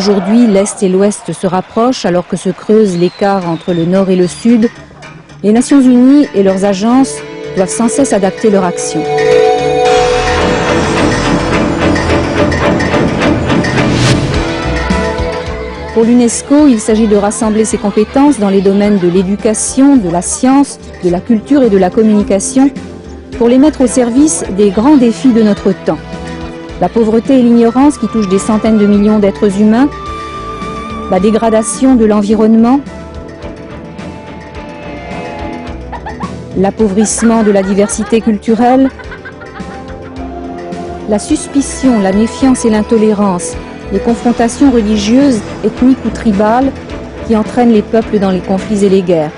aujourd'hui l'Est et l'Ouest se rapprochent alors que se creuse l'écart entre le Nord et le Sud, les Nations Unies et leurs agences doivent sans cesse adapter leur action. Pour l'UNESCO, il s'agit de rassembler ses compétences dans les domaines de l'éducation, de la science, de la culture et de la communication pour les mettre au service des grands défis de notre temps. La pauvreté et l'ignorance qui touchent des centaines de millions d'êtres humains, la dégradation de l'environnement, l'appauvrissement de la diversité culturelle, la suspicion, la méfiance et l'intolérance, les confrontations religieuses, ethniques ou tribales qui entraînent les peuples dans les conflits et les guerres.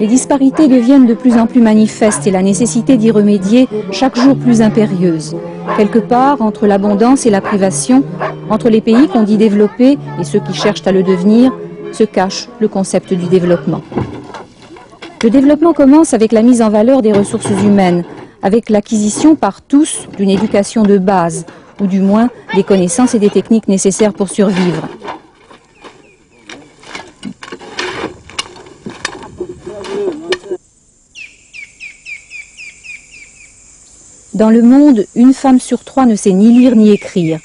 Les disparités deviennent de plus en plus manifestes et la nécessité d'y remédier chaque jour plus impérieuse. Quelque part, entre l'abondance et la privation, entre les pays qu'on dit développés et ceux qui cherchent à le devenir, se cache le concept du développement. Le développement commence avec la mise en valeur des ressources humaines, avec l'acquisition par tous d'une éducation de base, ou du moins des connaissances et des techniques nécessaires pour survivre. Dans le monde, une femme sur trois ne sait ni lire ni écrire.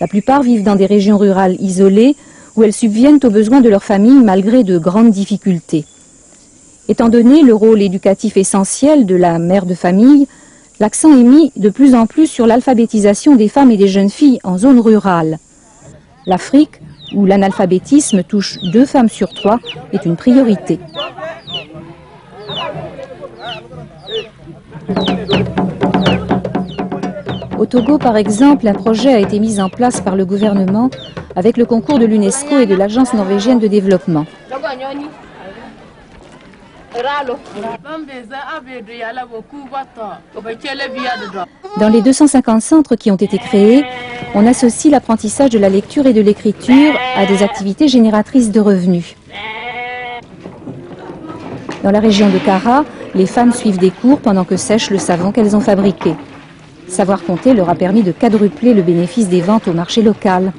La plupart vivent dans des régions rurales isolées où elles subviennent aux besoins de leur famille malgré de grandes difficultés. Étant donné le rôle éducatif essentiel de la mère de famille, l'accent est mis de plus en plus sur l'alphabétisation des femmes et des jeunes filles en zone rurale. L'Afrique, où l'analphabétisme touche deux femmes sur trois, est une priorité. Au Togo, par exemple, un projet a été mis en place par le gouvernement avec le concours de l'UNESCO et de l'Agence norvégienne de développement. Dans les 250 centres qui ont été créés, on associe l'apprentissage de la lecture et de l'écriture à des activités génératrices de revenus. Dans la région de Kara, les femmes suivent des cours pendant que sèchent le savon qu'elles ont fabriqué. Savoir compter leur a permis de quadrupler le bénéfice des ventes au marché local.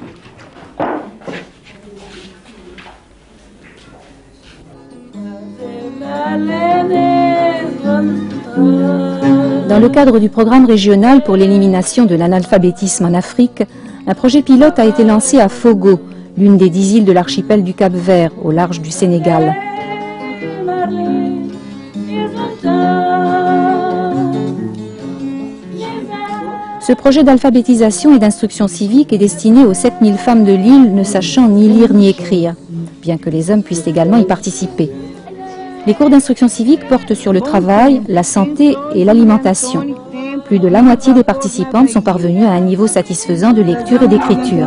Dans le cadre du programme régional pour l'élimination de l'analphabétisme en Afrique, un projet pilote a été lancé à Fogo, l'une des dix îles de l'archipel du Cap-Vert, au large du Sénégal. Ce projet d'alphabétisation et d'instruction civique est destiné aux 7000 femmes de l'île ne sachant ni lire ni écrire, bien que les hommes puissent également y participer. Les cours d'instruction civique portent sur le travail, la santé et l'alimentation. Plus de la moitié des participantes sont parvenues à un niveau satisfaisant de lecture et d'écriture.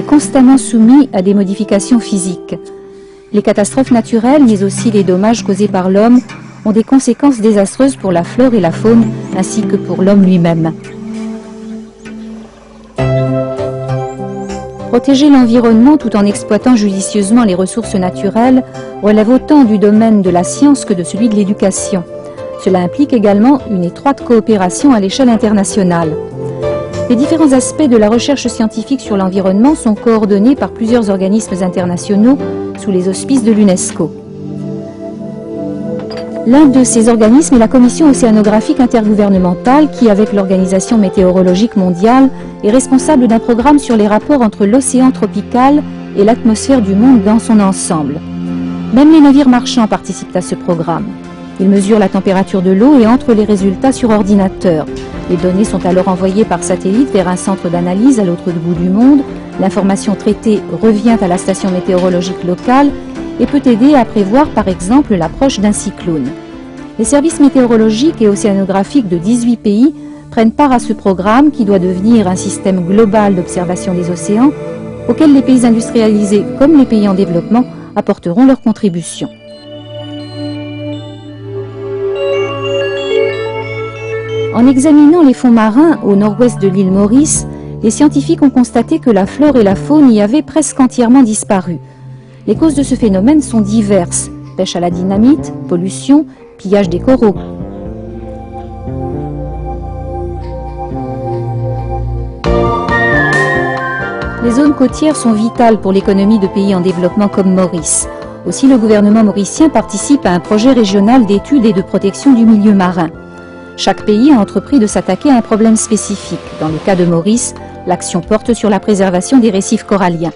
constamment soumis à des modifications physiques. Les catastrophes naturelles, mais aussi les dommages causés par l'homme, ont des conséquences désastreuses pour la flore et la faune, ainsi que pour l'homme lui-même. Protéger l'environnement tout en exploitant judicieusement les ressources naturelles relève autant du domaine de la science que de celui de l'éducation. Cela implique également une étroite coopération à l'échelle internationale. Les différents aspects de la recherche scientifique sur l'environnement sont coordonnés par plusieurs organismes internationaux sous les auspices de l'UNESCO. L'un de ces organismes est la Commission océanographique intergouvernementale qui, avec l'Organisation météorologique mondiale, est responsable d'un programme sur les rapports entre l'océan tropical et l'atmosphère du monde dans son ensemble. Même les navires marchands participent à ce programme. Ils mesurent la température de l'eau et entrent les résultats sur ordinateur. Les données sont alors envoyées par satellite vers un centre d'analyse à l'autre bout du monde. L'information traitée revient à la station météorologique locale et peut aider à prévoir par exemple l'approche d'un cyclone. Les services météorologiques et océanographiques de 18 pays prennent part à ce programme qui doit devenir un système global d'observation des océans auquel les pays industrialisés comme les pays en développement apporteront leur contribution. En examinant les fonds marins au nord-ouest de l'île Maurice, les scientifiques ont constaté que la flore et la faune y avaient presque entièrement disparu. Les causes de ce phénomène sont diverses. Pêche à la dynamite, pollution, pillage des coraux. Les zones côtières sont vitales pour l'économie de pays en développement comme Maurice. Aussi, le gouvernement mauricien participe à un projet régional d'études et de protection du milieu marin. Chaque pays a entrepris de s'attaquer à un problème spécifique. Dans le cas de Maurice, l'action porte sur la préservation des récifs coralliens.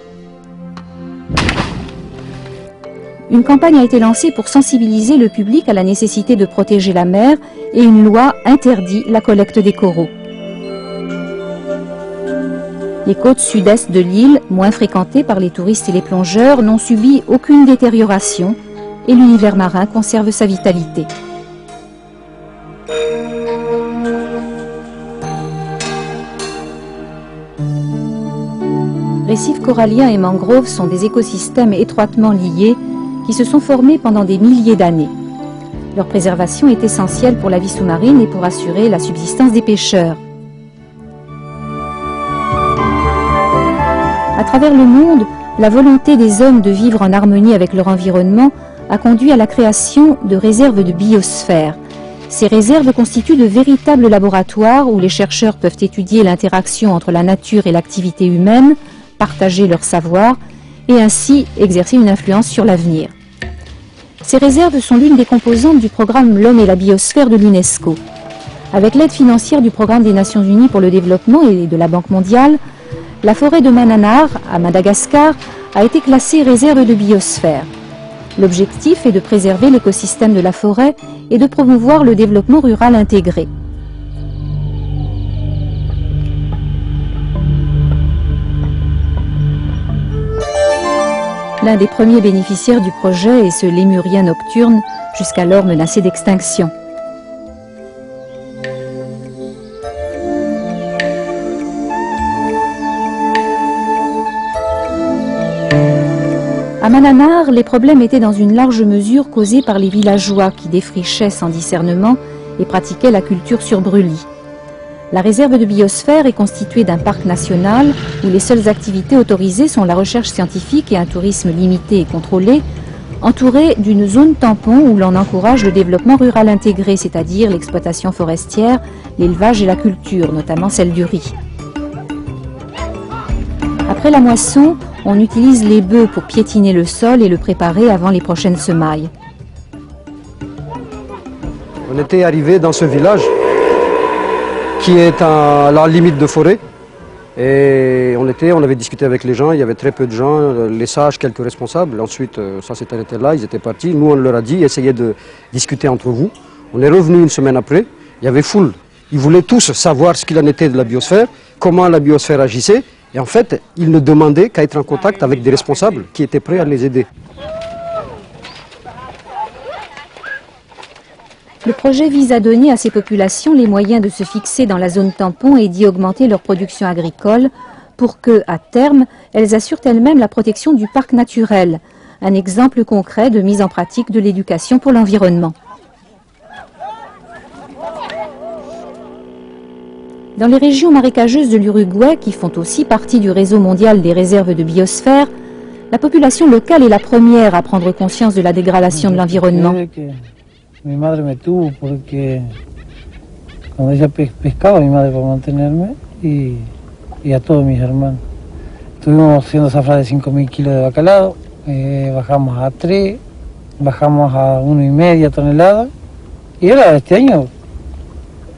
Une campagne a été lancée pour sensibiliser le public à la nécessité de protéger la mer et une loi interdit la collecte des coraux. Les côtes sud-est de l'île, moins fréquentées par les touristes et les plongeurs, n'ont subi aucune détérioration et l'univers marin conserve sa vitalité. Récifs coralliens et mangroves sont des écosystèmes étroitement liés qui se sont formés pendant des milliers d'années. Leur préservation est essentielle pour la vie sous-marine et pour assurer la subsistance des pêcheurs. À travers le monde, la volonté des hommes de vivre en harmonie avec leur environnement a conduit à la création de réserves de biosphère. Ces réserves constituent de véritables laboratoires où les chercheurs peuvent étudier l'interaction entre la nature et l'activité humaine, partager leur savoir et ainsi exercer une influence sur l'avenir. Ces réserves sont l'une des composantes du programme L'homme et la biosphère de l'UNESCO. Avec l'aide financière du programme des Nations Unies pour le développement et de la Banque mondiale, la forêt de Mananar, à Madagascar, a été classée réserve de biosphère. L'objectif est de préserver l'écosystème de la forêt et de promouvoir le développement rural intégré. L'un des premiers bénéficiaires du projet est ce lémurien nocturne, jusqu'alors menacé d'extinction. À Mananar, les problèmes étaient dans une large mesure causés par les villageois qui défrichaient sans discernement et pratiquaient la culture sur brûlis. La réserve de biosphère est constituée d'un parc national où les seules activités autorisées sont la recherche scientifique et un tourisme limité et contrôlé, entouré d'une zone tampon où l'on encourage le développement rural intégré, c'est-à-dire l'exploitation forestière, l'élevage et la culture, notamment celle du riz. Après la moisson, on utilise les bœufs pour piétiner le sol et le préparer avant les prochaines semailles. On était arrivé dans ce village qui est à la limite de forêt. Et on était, on avait discuté avec les gens, il y avait très peu de gens, les sages, quelques responsables. Ensuite, euh, ça s'est arrêté là, ils étaient partis. Nous, on leur a dit, essayez de discuter entre vous. On est revenu une semaine après, il y avait foule. Ils voulaient tous savoir ce qu'il en était de la biosphère, comment la biosphère agissait. Et en fait, ils ne demandaient qu'à être en contact avec des responsables qui étaient prêts à les aider. Le projet vise à donner à ces populations les moyens de se fixer dans la zone tampon et d'y augmenter leur production agricole pour que, à terme, elles assurent elles-mêmes la protection du parc naturel, un exemple concret de mise en pratique de l'éducation pour l'environnement. Dans les régions marécageuses de l'Uruguay, qui font aussi partie du réseau mondial des réserves de biosphère, la population locale est la première à prendre conscience de la dégradation de l'environnement. Mi madre me tuvo porque cuando ella pescaba, mi madre para mantenerme y, y a todos mis hermanos. Estuvimos haciendo zafra de 5.000 kilos de bacalao, eh, bajamos a 3, bajamos a 1,5 toneladas y ahora este año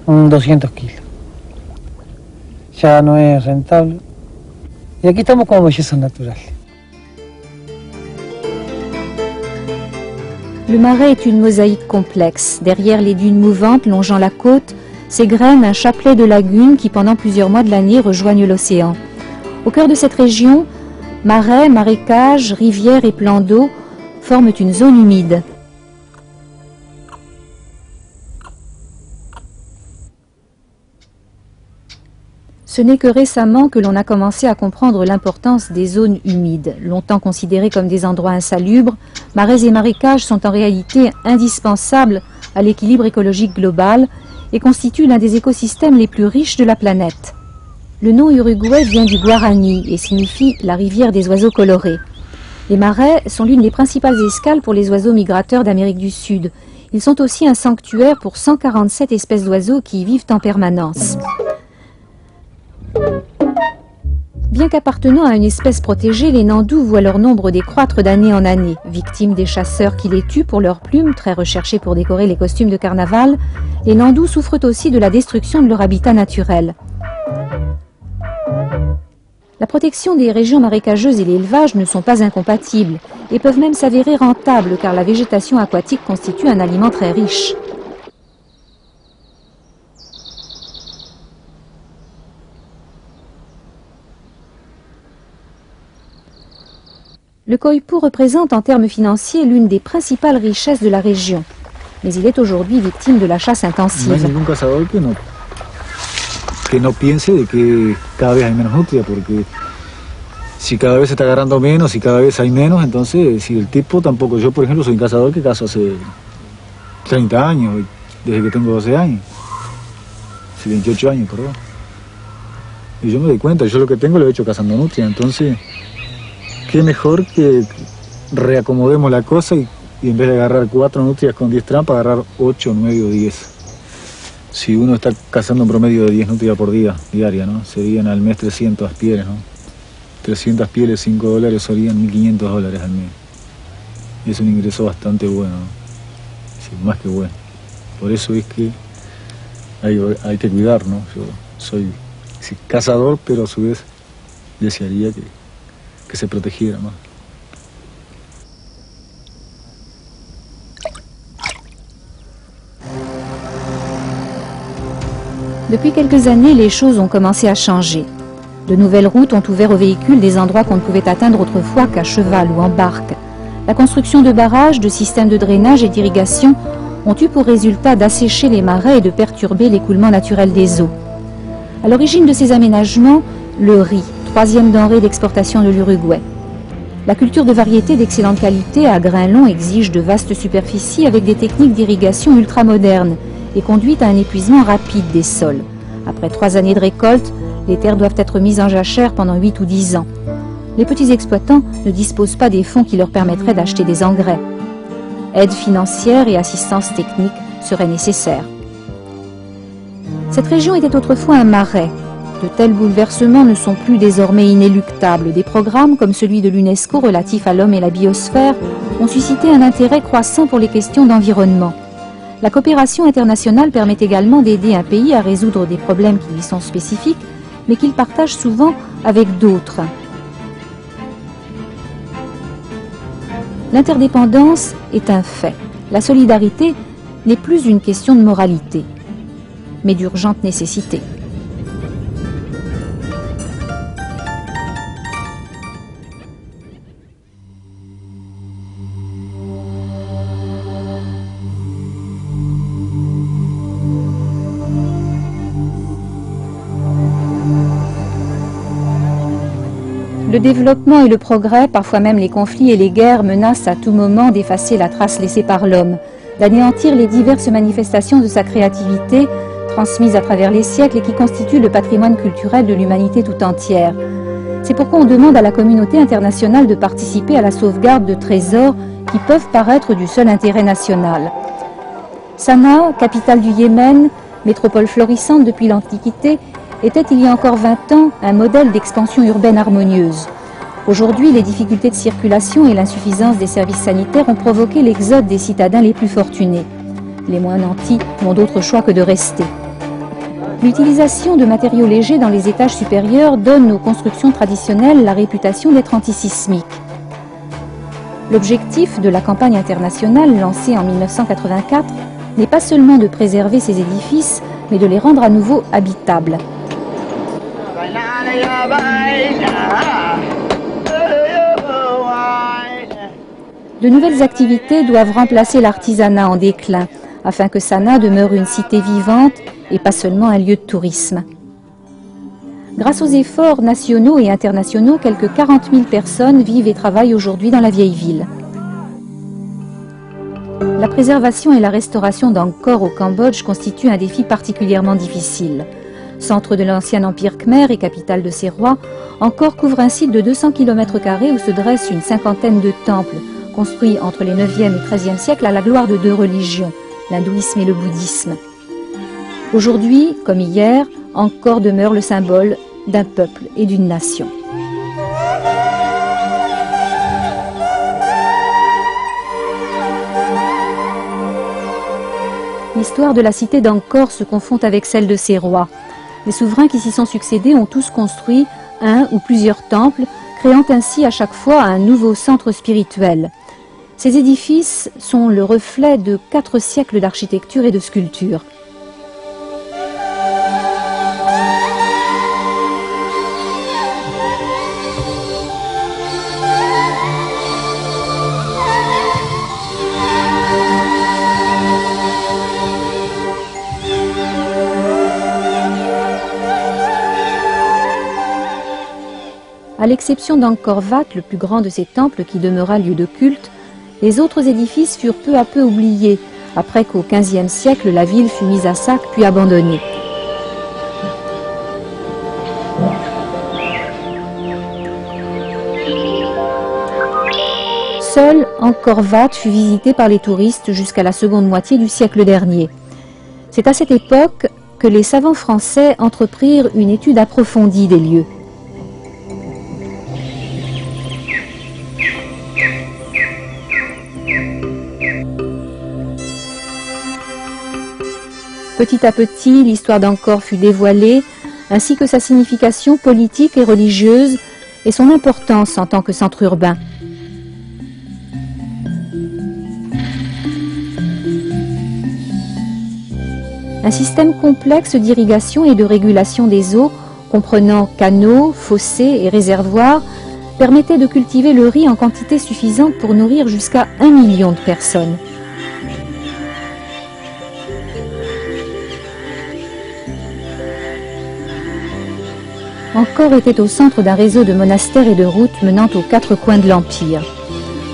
un 200 kilos. Ya no es rentable. Y aquí estamos como belleza natural. Le marais est une mosaïque complexe. Derrière les dunes mouvantes longeant la côte, s'égrène un chapelet de lagunes qui pendant plusieurs mois de l'année rejoignent l'océan. Au cœur de cette région, marais, marécages, rivières et plans d'eau forment une zone humide. Ce n'est que récemment que l'on a commencé à comprendre l'importance des zones humides. Longtemps considérées comme des endroits insalubres, marais et marécages sont en réalité indispensables à l'équilibre écologique global et constituent l'un des écosystèmes les plus riches de la planète. Le nom Uruguay vient du Guarani et signifie la rivière des oiseaux colorés. Les marais sont l'une des principales escales pour les oiseaux migrateurs d'Amérique du Sud. Ils sont aussi un sanctuaire pour 147 espèces d'oiseaux qui y vivent en permanence. Bien qu'appartenant à une espèce protégée, les nandous voient leur nombre décroître d'année en année. Victimes des chasseurs qui les tuent pour leurs plumes, très recherchées pour décorer les costumes de carnaval, les nandous souffrent aussi de la destruction de leur habitat naturel. La protection des régions marécageuses et l'élevage ne sont pas incompatibles et peuvent même s'avérer rentables car la végétation aquatique constitue un aliment très riche. Le Koipu représente en termes financiers l'une des principales richesses de la région, mais il est aujourd'hui victime de la chasse No hay intensive. ningún cazador que no, piense de que cada vez hay menos nutria, porque si cada vez se está agarrando menos y cada vez hay menos, entonces si el tipo tampoco, yo por ejemplo soy un cazador que cazo hace 30 años, desde que tengo 12 años, hace 28 años, perdón. Y yo me doy cuenta, yo lo que tengo lo he hecho cazando nutria, entonces qué mejor que reacomodemos la cosa y, y en vez de agarrar cuatro nutrias con 10 trampas, agarrar 8, 9 o 10. Si uno está cazando un promedio de 10 nutrias por día, diaria, ¿no? Serían al mes 300 pieles, ¿no? 300 pieles, 5 dólares, serían 1.500 dólares al mes. Y es un ingreso bastante bueno, ¿no? Sí, más que bueno. Por eso es que hay, hay que cuidar, ¿no? Yo soy sí, cazador, pero a su vez desearía que, se. Depuis quelques années, les choses ont commencé à changer. De nouvelles routes ont ouvert aux véhicules des endroits qu'on ne pouvait atteindre autrefois qu'à cheval ou en barque. La construction de barrages, de systèmes de drainage et d'irrigation ont eu pour résultat d'assécher les marais et de perturber l'écoulement naturel des eaux. À l'origine de ces aménagements, le riz, troisième denrée d'exportation de l'Uruguay. La culture de variétés d'excellente qualité à grains longs exige de vastes superficies avec des techniques d'irrigation ultramodernes et conduit à un épuisement rapide des sols. Après trois années de récolte, les terres doivent être mises en jachère pendant 8 ou 10 ans. Les petits exploitants ne disposent pas des fonds qui leur permettraient d'acheter des engrais. Aide financière et assistance technique seraient nécessaires. Cette région était autrefois un marais. De tels bouleversements ne sont plus désormais inéluctables. Des programmes comme celui de l'UNESCO relatif à l'homme et la biosphère ont suscité un intérêt croissant pour les questions d'environnement. La coopération internationale permet également d'aider un pays à résoudre des problèmes qui lui sont spécifiques, mais qu'il partage souvent avec d'autres. L'interdépendance est un fait. La solidarité n'est plus une question de moralité, mais d'urgente nécessité. Le développement et le progrès, parfois même les conflits et les guerres, menacent à tout moment d'effacer la trace laissée par l'homme, d'anéantir les diverses manifestations de sa créativité, transmises à travers les siècles et qui constituent le patrimoine culturel de l'humanité tout entière. C'est pourquoi on demande à la communauté internationale de participer à la sauvegarde de trésors qui peuvent paraître du seul intérêt national. Sanaa, capitale du Yémen, métropole florissante depuis l'Antiquité, était il y a encore 20 ans un modèle d'expansion urbaine harmonieuse. Aujourd'hui, les difficultés de circulation et l'insuffisance des services sanitaires ont provoqué l'exode des citadins les plus fortunés. Les moins nantis n'ont d'autre choix que de rester. L'utilisation de matériaux légers dans les étages supérieurs donne aux constructions traditionnelles la réputation d'être antisismiques. L'objectif de la campagne internationale lancée en 1984 n'est pas seulement de préserver ces édifices, mais de les rendre à nouveau habitables. De nouvelles activités doivent remplacer l'artisanat en déclin afin que Sana demeure une cité vivante et pas seulement un lieu de tourisme. Grâce aux efforts nationaux et internationaux, quelques 40 000 personnes vivent et travaillent aujourd'hui dans la vieille ville. La préservation et la restauration d'Angkor au Cambodge constituent un défi particulièrement difficile. Centre de l'ancien empire khmer et capitale de ses rois, Angkor couvre un site de 200 km où se dressent une cinquantaine de temples, construits entre les 9e et 13e siècles à la gloire de deux religions, l'hindouisme et le bouddhisme. Aujourd'hui, comme hier, Angkor demeure le symbole d'un peuple et d'une nation. L'histoire de la cité d'Angkor se confond avec celle de ses rois. Les souverains qui s'y sont succédés ont tous construit un ou plusieurs temples, créant ainsi à chaque fois un nouveau centre spirituel. Ces édifices sont le reflet de quatre siècles d'architecture et de sculpture. À l'exception d'Angkor Wat, le plus grand de ces temples qui demeura lieu de culte, les autres édifices furent peu à peu oubliés, après qu'au XVe siècle la ville fut mise à sac puis abandonnée. Seul Angkor fut visité par les touristes jusqu'à la seconde moitié du siècle dernier. C'est à cette époque que les savants français entreprirent une étude approfondie des lieux. Petit à petit, l'histoire d'Angkor fut dévoilée, ainsi que sa signification politique et religieuse et son importance en tant que centre urbain. Un système complexe d'irrigation et de régulation des eaux, comprenant canaux, fossés et réservoirs, permettait de cultiver le riz en quantité suffisante pour nourrir jusqu'à un million de personnes. Angkor était au centre d'un réseau de monastères et de routes menant aux quatre coins de l'Empire.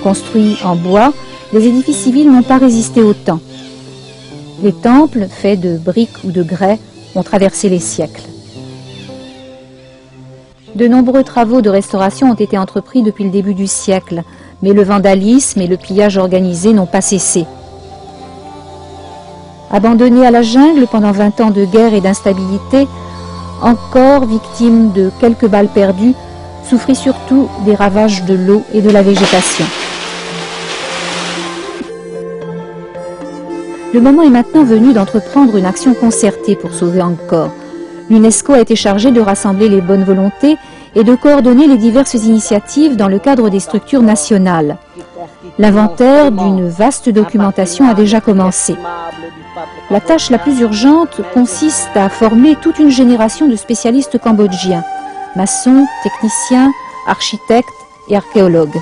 Construits en bois, les édifices civils n'ont pas résisté au temps. Les temples, faits de briques ou de grès, ont traversé les siècles. De nombreux travaux de restauration ont été entrepris depuis le début du siècle, mais le vandalisme et le pillage organisé n'ont pas cessé. Abandonné à la jungle pendant 20 ans de guerre et d'instabilité, encore victime de quelques balles perdues, souffrit surtout des ravages de l'eau et de la végétation. Le moment est maintenant venu d'entreprendre une action concertée pour sauver Angkor. L'UNESCO a été chargé de rassembler les bonnes volontés et de coordonner les diverses initiatives dans le cadre des structures nationales. L'inventaire d'une vaste documentation a déjà commencé. La tâche la plus urgente consiste à former toute une génération de spécialistes cambodgiens, maçons, techniciens, architectes et archéologues.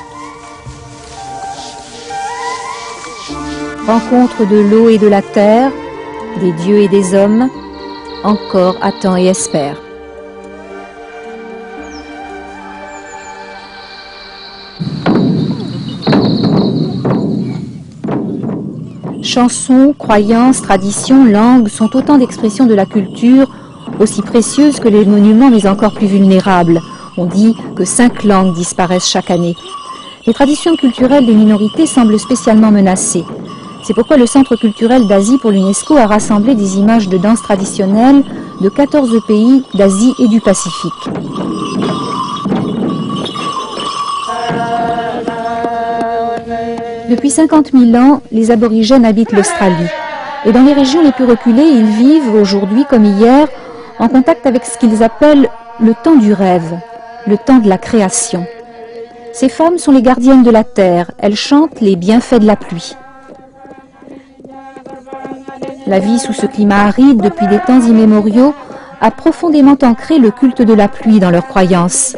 Rencontre de l'eau et de la terre, des dieux et des hommes, encore attend et espère. Chansons, croyances, traditions, langues sont autant d'expressions de la culture, aussi précieuses que les monuments, mais encore plus vulnérables. On dit que cinq langues disparaissent chaque année. Les traditions culturelles des minorités semblent spécialement menacées. C'est pourquoi le Centre culturel d'Asie pour l'UNESCO a rassemblé des images de danse traditionnelles de 14 pays d'Asie et du Pacifique. Depuis 50 000 ans, les aborigènes habitent l'Australie. Et dans les régions les plus reculées, ils vivent aujourd'hui comme hier en contact avec ce qu'ils appellent le temps du rêve, le temps de la création. Ces femmes sont les gardiennes de la terre, elles chantent les bienfaits de la pluie. La vie sous ce climat aride depuis des temps immémoriaux a profondément ancré le culte de la pluie dans leurs croyances.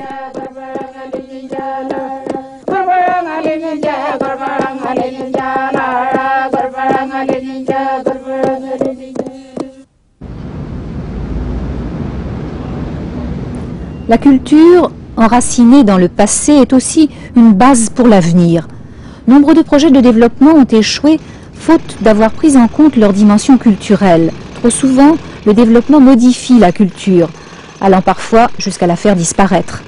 La culture, enracinée dans le passé, est aussi une base pour l'avenir. Nombre de projets de développement ont échoué faute d'avoir pris en compte leur dimension culturelle. Trop souvent, le développement modifie la culture, allant parfois jusqu'à la faire disparaître.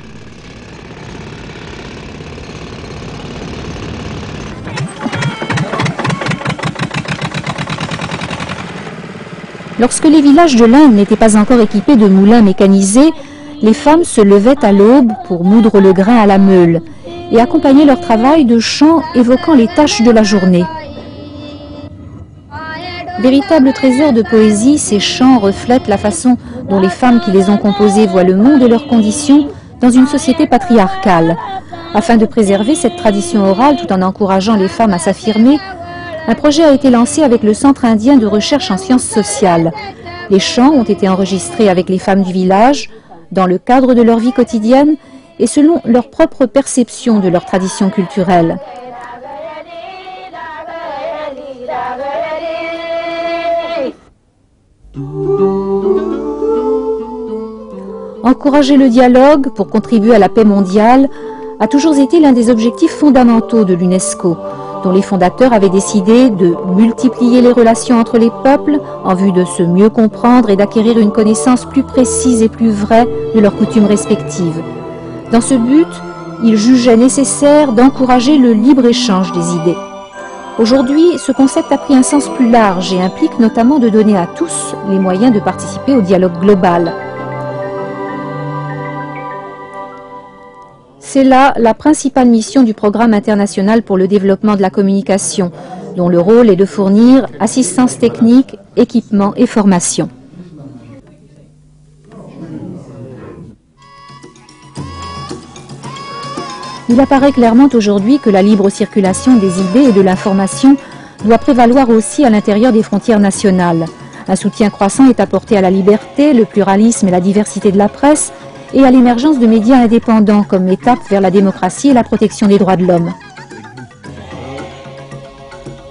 Lorsque les villages de l'Inde n'étaient pas encore équipés de moulins mécanisés, les femmes se levaient à l'aube pour moudre le grain à la meule et accompagnaient leur travail de chants évoquant les tâches de la journée. Véritable trésor de poésie, ces chants reflètent la façon dont les femmes qui les ont composés voient le monde et leurs conditions dans une société patriarcale. Afin de préserver cette tradition orale tout en encourageant les femmes à s'affirmer, un projet a été lancé avec le Centre indien de recherche en sciences sociales. Les chants ont été enregistrés avec les femmes du village, dans le cadre de leur vie quotidienne et selon leur propre perception de leur tradition culturelle. Encourager le dialogue pour contribuer à la paix mondiale a toujours été l'un des objectifs fondamentaux de l'UNESCO dont les fondateurs avaient décidé de multiplier les relations entre les peuples en vue de se mieux comprendre et d'acquérir une connaissance plus précise et plus vraie de leurs coutumes respectives. Dans ce but, ils jugeaient nécessaire d'encourager le libre-échange des idées. Aujourd'hui, ce concept a pris un sens plus large et implique notamment de donner à tous les moyens de participer au dialogue global. C'est là la principale mission du Programme international pour le développement de la communication, dont le rôle est de fournir assistance technique, équipement et formation. Il apparaît clairement aujourd'hui que la libre circulation des idées et de l'information doit prévaloir aussi à l'intérieur des frontières nationales. Un soutien croissant est apporté à la liberté, le pluralisme et la diversité de la presse, et à l'émergence de médias indépendants comme étape vers la démocratie et la protection des droits de l'homme.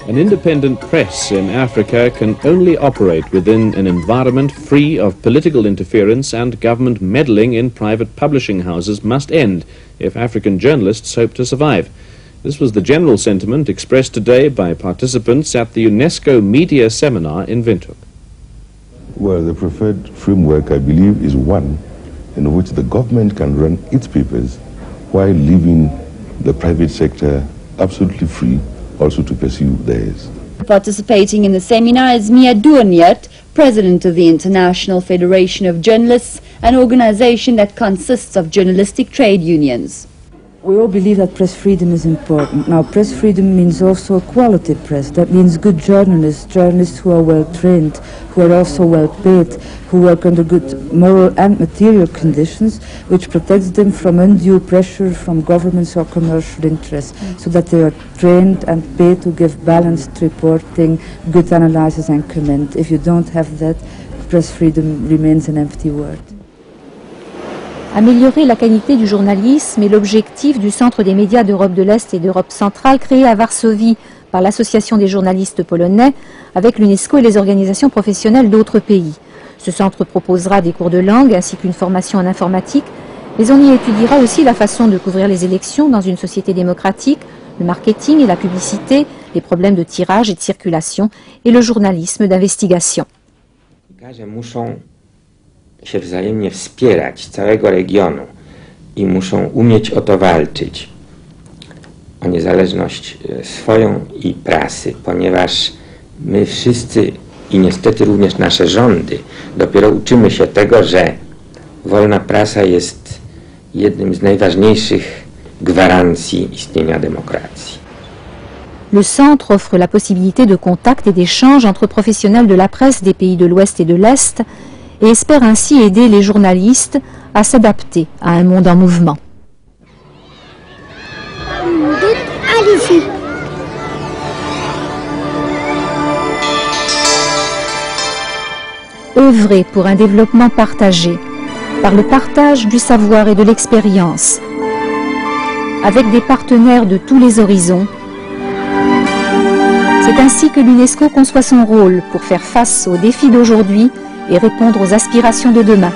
An independent press in Africa can only operate within an environment free of political interference and government meddling in private publishing houses must end if African journalists hope to survive. This was the general sentiment expressed today by participants at the UNESCO Media Seminar in Windhoek. Well, the preferred framework, I believe, is one in which the government can run its papers while leaving the private sector absolutely free also to pursue theirs. Participating in the seminar is Mia Duanyat, president of the International Federation of Journalists, an organization that consists of journalistic trade unions. We all believe that press freedom is important. Now, press freedom means also a quality press. That means good journalists, journalists who are well trained, who are also well paid, who work under good moral and material conditions, which protects them from undue pressure from governments or commercial interests, so that they are trained and paid to give balanced reporting, good analysis and comment. If you don't have that, press freedom remains an empty word. Améliorer la qualité du journalisme est l'objectif du Centre des médias d'Europe de l'Est et d'Europe centrale créé à Varsovie par l'Association des journalistes polonais avec l'UNESCO et les organisations professionnelles d'autres pays. Ce centre proposera des cours de langue ainsi qu'une formation en informatique, mais on y étudiera aussi la façon de couvrir les élections dans une société démocratique, le marketing et la publicité, les problèmes de tirage et de circulation et le journalisme d'investigation. Się wzajemnie wspierać całego regionu i muszą umieć o to walczyć, o niezależność swoją i prasy, ponieważ my wszyscy i niestety również nasze rządy dopiero uczymy się tego, że wolna prasa jest jednym z najważniejszych gwarancji istnienia demokracji. Le centre offre la possibilité de contact et d'échange entre professionnels de la presse des pays de l'Ouest et de l'Est et espère ainsi aider les journalistes à s'adapter à un monde en mouvement. Œuvrer pour un développement partagé, par le partage du savoir et de l'expérience, avec des partenaires de tous les horizons. C'est ainsi que l'UNESCO conçoit son rôle pour faire face aux défis d'aujourd'hui et répondre aux aspirations de demain.